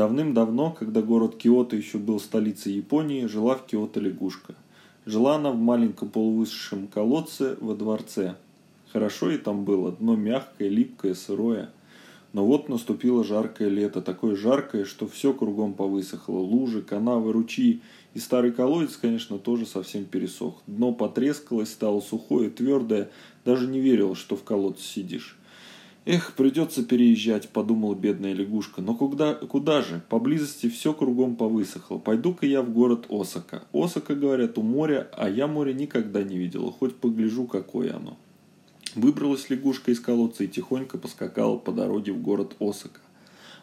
Давным-давно, когда город Киото еще был столицей Японии, жила в Киото лягушка. Жила она в маленьком полувысшем колодце во дворце. Хорошо и там было, дно мягкое, липкое, сырое. Но вот наступило жаркое лето, такое жаркое, что все кругом повысохло. Лужи, канавы, ручьи. И старый колодец, конечно, тоже совсем пересох. Дно потрескалось, стало сухое, твердое. Даже не верил, что в колодце сидишь. Эх, придется переезжать, подумала бедная лягушка. Но куда, куда же? Поблизости все кругом повысохло. Пойду-ка я в город Осака. Осака, говорят, у моря, а я море никогда не видела. Хоть погляжу, какое оно. Выбралась лягушка из колодца и тихонько поскакала по дороге в город Осака.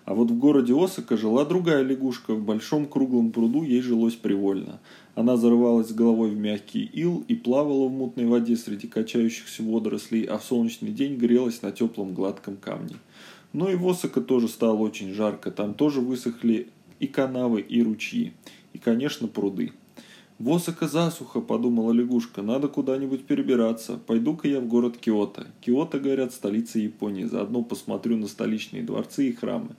А вот в городе Осака жила другая лягушка. В большом круглом пруду ей жилось привольно. Она зарывалась головой в мягкий ил и плавала в мутной воде среди качающихся водорослей, а в солнечный день грелась на теплом гладком камне. Но и в Осака тоже стало очень жарко. Там тоже высохли и канавы, и ручьи. И, конечно, пруды. В Осака засуха, подумала лягушка, надо куда-нибудь перебираться. Пойду-ка я в город Киото. Киото, говорят, столица Японии. Заодно посмотрю на столичные дворцы и храмы.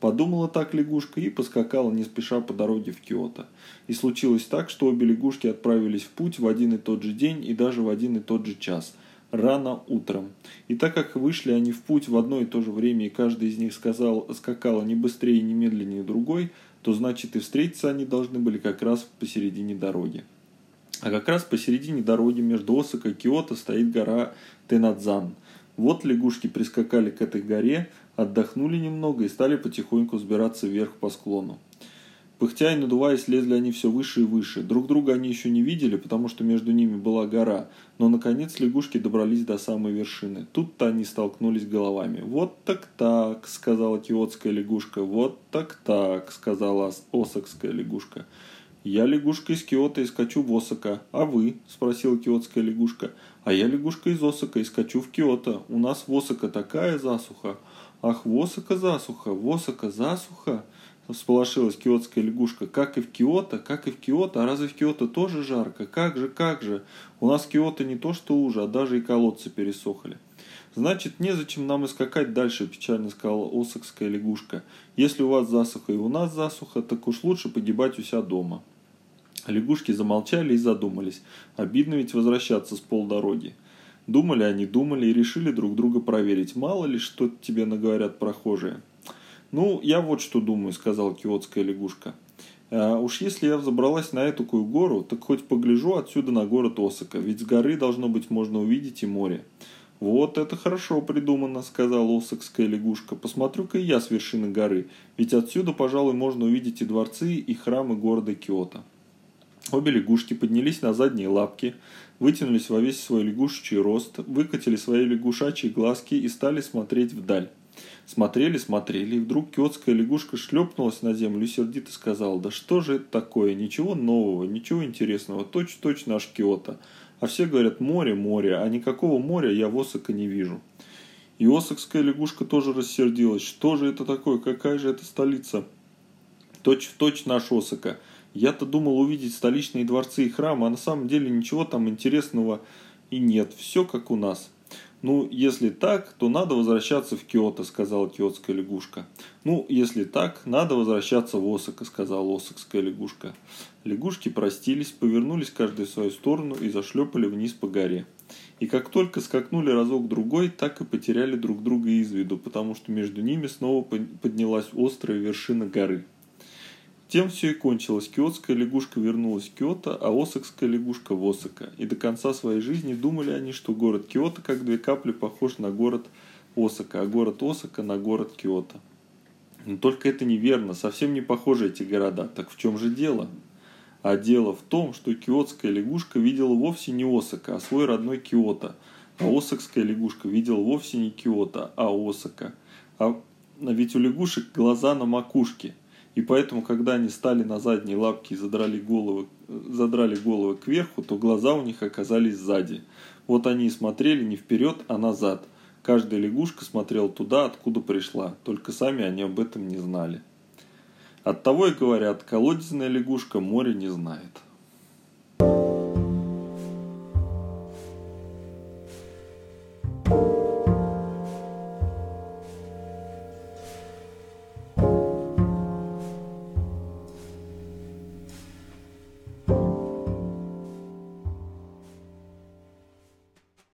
Подумала так лягушка и поскакала не спеша по дороге в Киото. И случилось так, что обе лягушки отправились в путь в один и тот же день и даже в один и тот же час. Рано утром. И так как вышли они в путь в одно и то же время, и каждый из них сказал, скакала не быстрее и не медленнее другой, то значит и встретиться они должны были как раз посередине дороги. А как раз посередине дороги между Осака и Киото стоит гора Тенадзан. Вот лягушки прискакали к этой горе, отдохнули немного и стали потихоньку взбираться вверх по склону. Пыхтя и надуваясь, лезли они все выше и выше. Друг друга они еще не видели, потому что между ними была гора, но наконец лягушки добрались до самой вершины. Тут-то они столкнулись головами. «Вот так-так», — сказала киотская лягушка. «Вот так-так», — сказала осокская лягушка. «Я лягушка из Киота и скачу в Осака. А вы?» – спросила киотская лягушка. «А я лягушка из Осака и скачу в Киото. У нас в Осака такая засуха». «Ах, в Осака засуха, в Осака засуха!» – всполошилась киотская лягушка. «Как и в Киото, как и в Киото. А разве в Киото тоже жарко? Как же, как же? У нас в Киото не то что лужа, а даже и колодцы пересохли». «Значит, незачем нам и скакать дальше», – печально сказала осакская лягушка. «Если у вас засуха и у нас засуха, так уж лучше погибать у себя дома». Лягушки замолчали и задумались. Обидно ведь возвращаться с полдороги. Думали они, думали и решили друг друга проверить. Мало ли, что тебе наговорят прохожие. «Ну, я вот что думаю», — сказала киотская лягушка. А уж если я взобралась на эту гору, так хоть погляжу отсюда на город Осака, ведь с горы должно быть можно увидеть и море. «Вот это хорошо придумано», — сказала осакская лягушка. «Посмотрю-ка и я с вершины горы, ведь отсюда, пожалуй, можно увидеть и дворцы, и храмы города Киото». Обе лягушки поднялись на задние лапки, вытянулись во весь свой лягушечий рост, выкатили свои лягушачьи глазки и стали смотреть вдаль. Смотрели, смотрели, и вдруг киотская лягушка шлепнулась на землю и сердито сказала, «Да что же это такое? Ничего нового, ничего интересного, точь-точь наш Киото. А все говорят, море, море, а никакого моря я в Осака не вижу». И осакская лягушка тоже рассердилась. «Что же это такое? Какая же это столица?» «Точь-в-точь наш Осака». Я-то думал увидеть столичные дворцы и храмы, а на самом деле ничего там интересного и нет. Все как у нас. «Ну, если так, то надо возвращаться в Киото», — сказала киотская лягушка. «Ну, если так, надо возвращаться в Осака», — сказала осакская лягушка. Лягушки простились, повернулись каждый в свою сторону и зашлепали вниз по горе. И как только скакнули разок-другой, так и потеряли друг друга из виду, потому что между ними снова поднялась острая вершина горы. Тем все и кончилось. Киотская лягушка вернулась в Киото, а Осакская лягушка в Осака. И до конца своей жизни думали они, что город Киото как две капли похож на город Осака, а город Осака на город Киото. Но только это неверно, совсем не похожи эти города. Так в чем же дело? А дело в том, что киотская лягушка видела вовсе не Осака, а свой родной Киото. А осакская лягушка видела вовсе не Киото, а Осака. А ведь у лягушек глаза на макушке – и поэтому, когда они стали на задние лапки и задрали головы, задрали головы кверху, то глаза у них оказались сзади. Вот они и смотрели не вперед, а назад. Каждая лягушка смотрела туда, откуда пришла, только сами они об этом не знали. Оттого и говорят, колодезная лягушка море не знает.